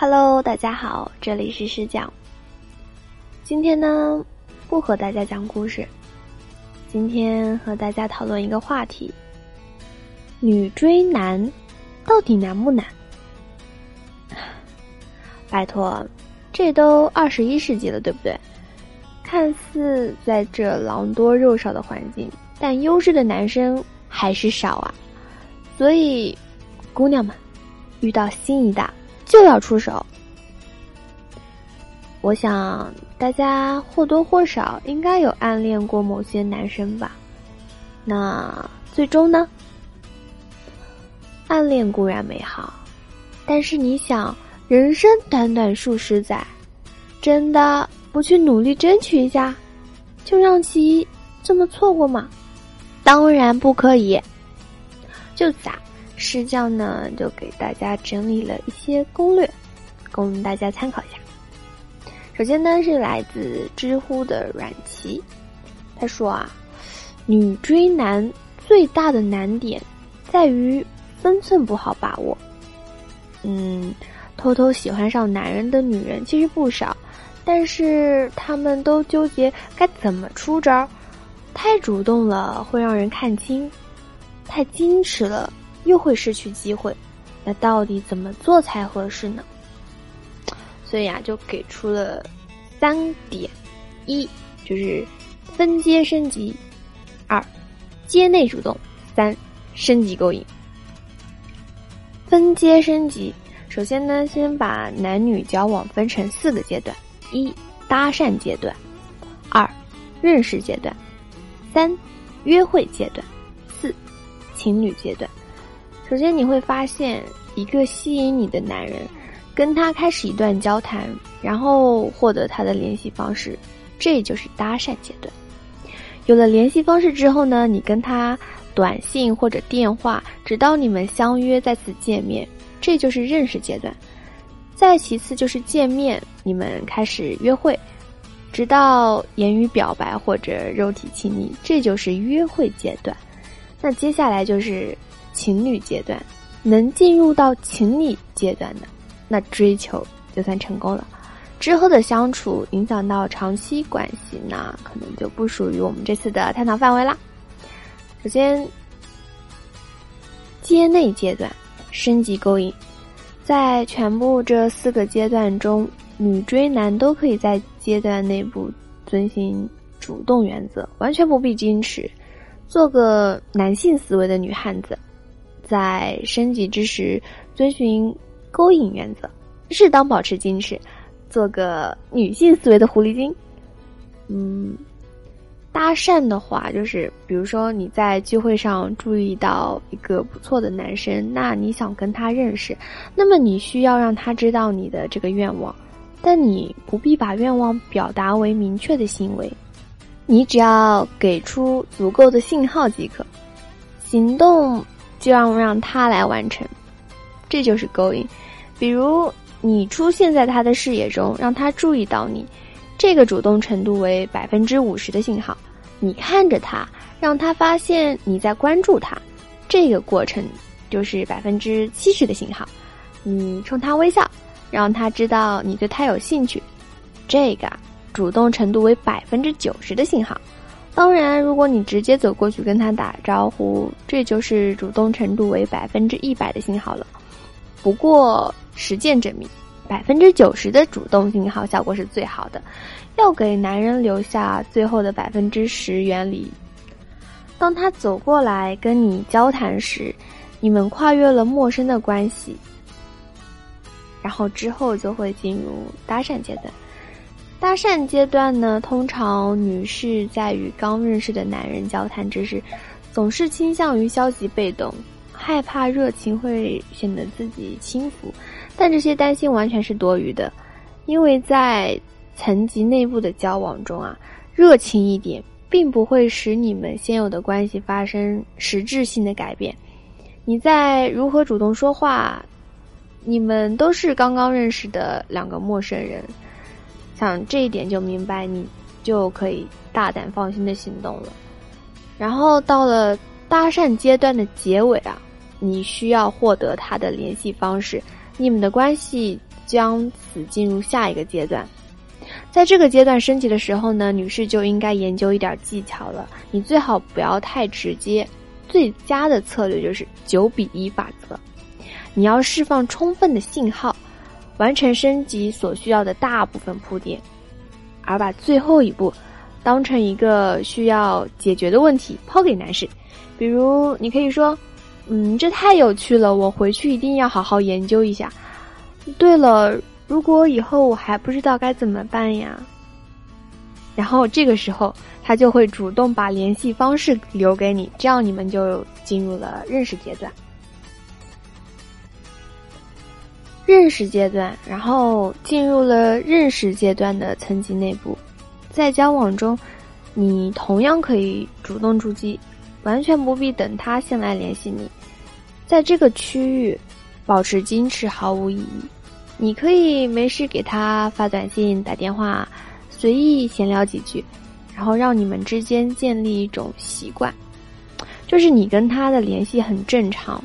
Hello，大家好，这里是诗讲。今天呢，不和大家讲故事，今天和大家讨论一个话题：女追男到底难不难？拜托，这都二十一世纪了，对不对？看似在这狼多肉少的环境，但优质的男生还是少啊。所以，姑娘们，遇到心仪的。就要出手。我想大家或多或少应该有暗恋过某些男生吧？那最终呢？暗恋固然美好，但是你想，人生短短数十载，真的不去努力争取一下，就让其这么错过吗？当然不可以。就咋？试教呢，就给大家整理了一些攻略，供大家参考一下。首先呢，是来自知乎的阮琪，他说啊，女追男最大的难点在于分寸不好把握。嗯，偷偷喜欢上男人的女人其实不少，但是他们都纠结该怎么出招。太主动了会让人看清，太矜持了。又会失去机会，那到底怎么做才合适呢？所以啊，就给出了三点：一就是分阶升级；二阶内主动；三升级勾引。分阶升级，首先呢，先把男女交往分成四个阶段：一搭讪阶段；二认识阶段；三约会阶段；四情侣阶段。首先，你会发现一个吸引你的男人，跟他开始一段交谈，然后获得他的联系方式，这就是搭讪阶段。有了联系方式之后呢，你跟他短信或者电话，直到你们相约再次见面，这就是认识阶段。再其次就是见面，你们开始约会，直到言语表白或者肉体亲密，这就是约会阶段。那接下来就是。情侣阶段，能进入到情侣阶段的，那追求就算成功了。之后的相处影响到长期关系，那可能就不属于我们这次的探讨范围啦。首先，阶内阶段升级勾引，在全部这四个阶段中，女追男都可以在阶段内部遵循主动原则，完全不必矜持，做个男性思维的女汉子。在升级之时，遵循勾引原则，适当保持矜持，做个女性思维的狐狸精。嗯，搭讪的话，就是比如说你在聚会上注意到一个不错的男生，那你想跟他认识，那么你需要让他知道你的这个愿望，但你不必把愿望表达为明确的行为，你只要给出足够的信号即可，行动。就要让他来完成，这就是勾引。比如你出现在他的视野中，让他注意到你，这个主动程度为百分之五十的信号。你看着他，让他发现你在关注他，这个过程就是百分之七十的信号。你冲他微笑，让他知道你对他有兴趣，这个主动程度为百分之九十的信号。当然，如果你直接走过去跟他打招呼，这就是主动程度为百分之一百的信号了。不过，实践证明，百分之九十的主动信号效果是最好的。要给男人留下最后的百分之十原理。当他走过来跟你交谈时，你们跨越了陌生的关系，然后之后就会进入搭讪阶段。搭讪阶段呢，通常女士在与刚认识的男人交谈之时，总是倾向于消极被动，害怕热情会显得自己轻浮。但这些担心完全是多余的，因为在层级内部的交往中啊，热情一点并不会使你们现有的关系发生实质性的改变。你在如何主动说话，你们都是刚刚认识的两个陌生人。想这一点就明白，你就可以大胆放心的行动了。然后到了搭讪阶段的结尾啊，你需要获得他的联系方式，你们的关系将此进入下一个阶段。在这个阶段升级的时候呢，女士就应该研究一点技巧了。你最好不要太直接，最佳的策略就是九比一法则。你要释放充分的信号，完成升级所需要的大部分铺垫，而把最后一步当成一个需要解决的问题抛给男士。比如，你可以说：“嗯，这太有趣了，我回去一定要好好研究一下。”对了。如果以后我还不知道该怎么办呀，然后这个时候他就会主动把联系方式留给你，这样你们就进入了认识阶段。认识阶段，然后进入了认识阶段的层级内部，在交往中，你同样可以主动出击，完全不必等他先来联系你，在这个区域保持矜持毫无意义。你可以没事给他发短信、打电话，随意闲聊几句，然后让你们之间建立一种习惯，就是你跟他的联系很正常。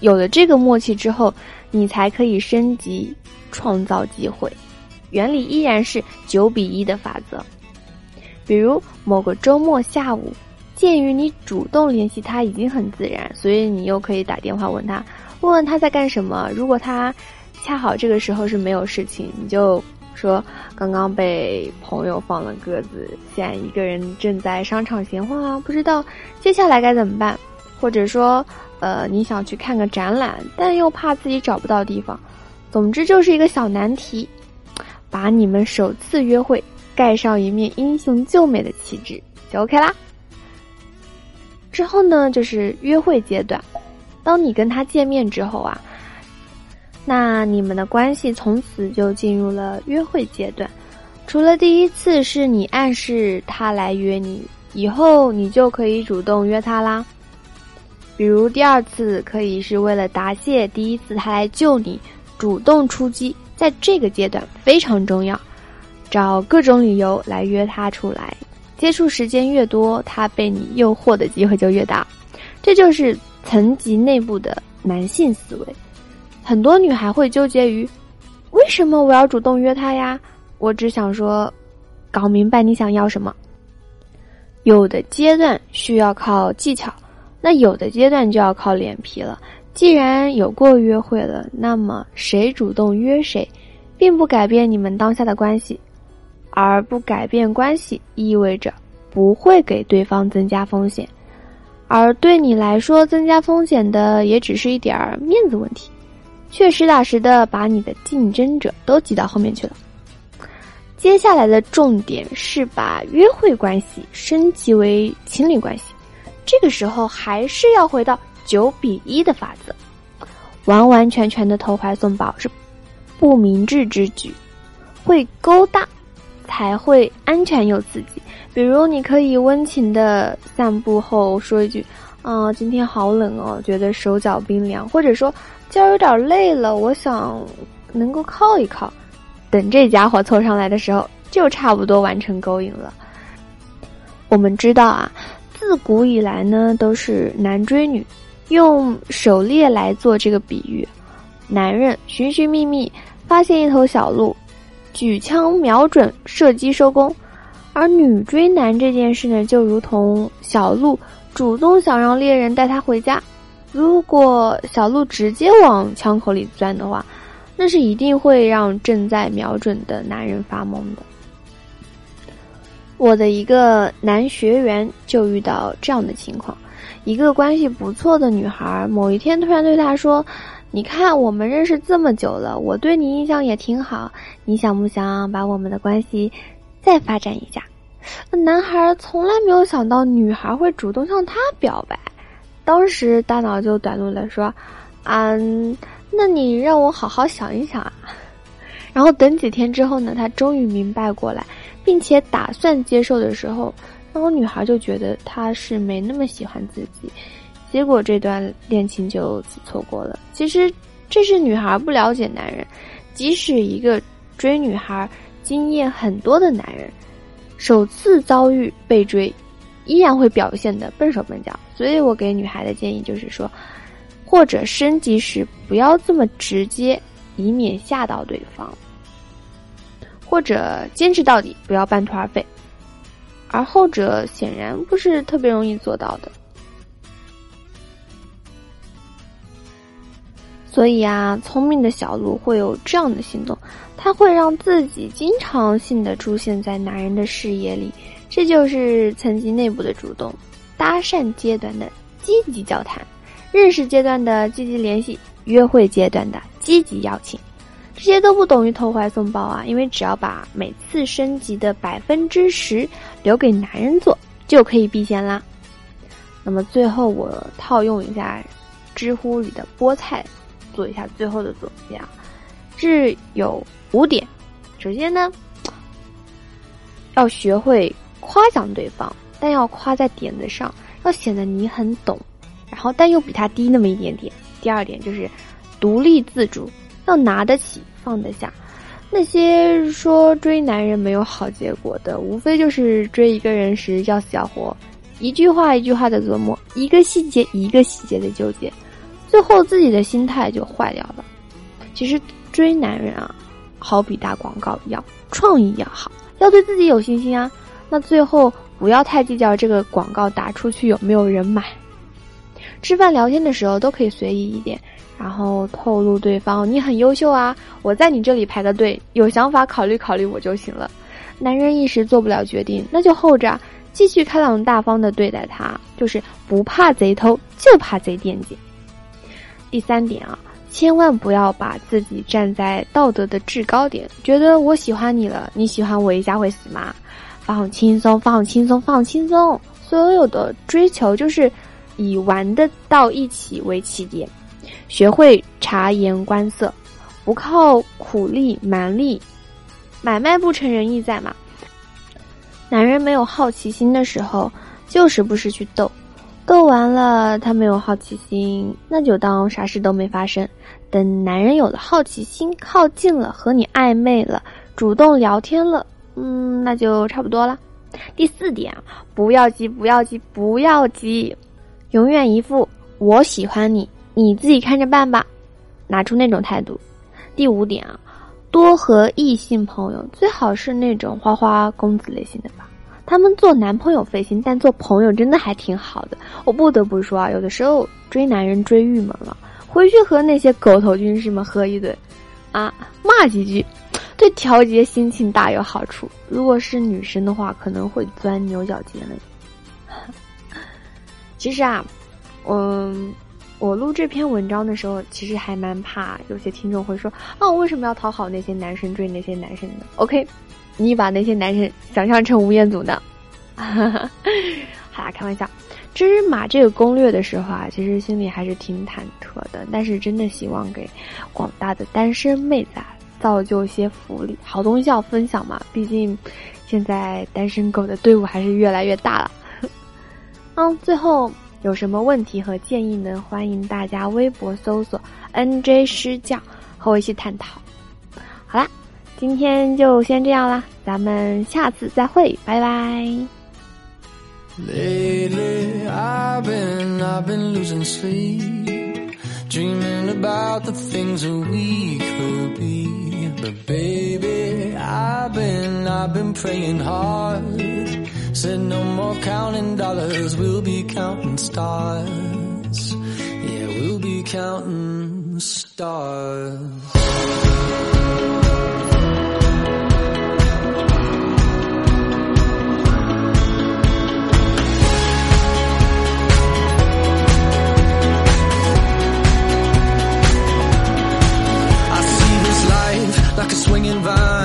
有了这个默契之后，你才可以升级，创造机会。原理依然是九比一的法则。比如某个周末下午，鉴于你主动联系他已经很自然，所以你又可以打电话问他，问问他在干什么。如果他恰好这个时候是没有事情，你就说刚刚被朋友放了鸽子，现在一个人正在商场闲晃啊，不知道接下来该怎么办。或者说，呃，你想去看个展览，但又怕自己找不到地方。总之就是一个小难题，把你们首次约会盖上一面英雄救美的旗帜就 OK 啦。之后呢，就是约会阶段，当你跟他见面之后啊。那你们的关系从此就进入了约会阶段，除了第一次是你暗示他来约你，以后你就可以主动约他啦。比如第二次可以是为了答谢第一次他来救你，主动出击，在这个阶段非常重要，找各种理由来约他出来，接触时间越多，他被你诱惑的机会就越大，这就是层级内部的男性思维。很多女孩会纠结于，为什么我要主动约他呀？我只想说，搞明白你想要什么。有的阶段需要靠技巧，那有的阶段就要靠脸皮了。既然有过约会了，那么谁主动约谁，并不改变你们当下的关系，而不改变关系意味着不会给对方增加风险，而对你来说增加风险的也只是一点儿面子问题。却实打实的把你的竞争者都挤到后面去了。接下来的重点是把约会关系升级为情侣关系，这个时候还是要回到九比一的法则。完完全全的投怀送抱是不明智之举，会勾搭才会安全又刺激。比如，你可以温情的散步后说一句：“啊，今天好冷哦，觉得手脚冰凉。”或者说。今儿有点累了，我想能够靠一靠。等这家伙凑上来的时候，就差不多完成勾引了。我们知道啊，自古以来呢，都是男追女，用狩猎来做这个比喻。男人寻寻觅觅，发现一头小鹿，举枪瞄准，射击收工；而女追男这件事呢，就如同小鹿主动想让猎人带他回家。如果小鹿直接往枪口里钻的话，那是一定会让正在瞄准的男人发懵的。我的一个男学员就遇到这样的情况：一个关系不错的女孩，某一天突然对他说：“你看，我们认识这么久了，我对你印象也挺好，你想不想把我们的关系再发展一下？”那男孩从来没有想到女孩会主动向他表白。当时大脑就短路了，说：“嗯，那你让我好好想一想啊。”然后等几天之后呢，他终于明白过来，并且打算接受的时候，然后女孩就觉得他是没那么喜欢自己，结果这段恋情就此错过了。其实这是女孩不了解男人，即使一个追女孩经验很多的男人，首次遭遇被追。依然会表现的笨手笨脚，所以我给女孩的建议就是说，或者升级时不要这么直接，以免吓到对方，或者坚持到底，不要半途而废。而后者显然不是特别容易做到的。所以啊，聪明的小鹿会有这样的行动，他会让自己经常性的出现在男人的视野里，这就是层级内部的主动，搭讪阶段的积极交谈，认识阶段的积极联系，约会阶段的积极邀请，这些都不等于投怀送抱啊，因为只要把每次升级的百分之十留给男人做，就可以避嫌啦。那么最后我套用一下知乎里的菠菜。做一下最后的总结啊，是有五点。首先呢，要学会夸奖对方，但要夸在点子上，要显得你很懂，然后但又比他低那么一点点。第二点就是独立自主，要拿得起放得下。那些说追男人没有好结果的，无非就是追一个人时要死要活，一句话一句话的琢磨，一个细节一个细节的纠结。最后自己的心态就坏掉了。其实追男人啊，好比打广告一样，创意要好，要对自己有信心啊。那最后不要太计较这个广告打出去有没有人买。吃饭聊天的时候都可以随意一点，然后透露对方你很优秀啊，我在你这里排个队，有想法考虑考虑我就行了。男人一时做不了决定，那就候着，继续开朗大方的对待他，就是不怕贼偷，就怕贼惦记。第三点啊，千万不要把自己站在道德的制高点，觉得我喜欢你了，你喜欢我一下会死吗？放轻松，放轻松，放轻松。所有的追求就是以玩的到一起为起点，学会察言观色，不靠苦力蛮力，买卖不成仁义在嘛。男人没有好奇心的时候，就时不时去逗，逗完了，他没有好奇心，那就当啥事都没发生。等男人有了好奇心，靠近了，和你暧昧了，主动聊天了，嗯，那就差不多了。第四点啊，不要急，不要急，不要急，永远一副我喜欢你，你自己看着办吧，拿出那种态度。第五点啊，多和异性朋友，最好是那种花花公子类型的吧。他们做男朋友费心，但做朋友真的还挺好的。我不得不说啊，有的时候追男人追郁闷了，回去和那些狗头军师们喝一顿，啊，骂几句，对调节心情大有好处。如果是女生的话，可能会钻牛角尖了。其实啊，嗯，我录这篇文章的时候，其实还蛮怕有些听众会说啊，为什么要讨好那些男生追那些男生呢？OK。你把那些男生想象成吴彦祖呢？好啦，开玩笑。至于马这个攻略的时候啊，其实心里还是挺忐忑的。但是真的希望给广大的单身妹子啊，造就一些福利，好东西要分享嘛。毕竟现在单身狗的队伍还是越来越大了。嗯，最后有什么问题和建议呢？欢迎大家微博搜索 “nj 师教”和我一起探讨。好啦。今天就先这样啦，咱们下次再会，拜拜。Lately I've been, I've been losing sleep, dreaming about the things that we could be. But baby, I've been, I've been praying hard. Said no more counting dollars, we'll be counting stars. Yeah, we'll be counting stars. like a swinging vine.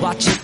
Watch it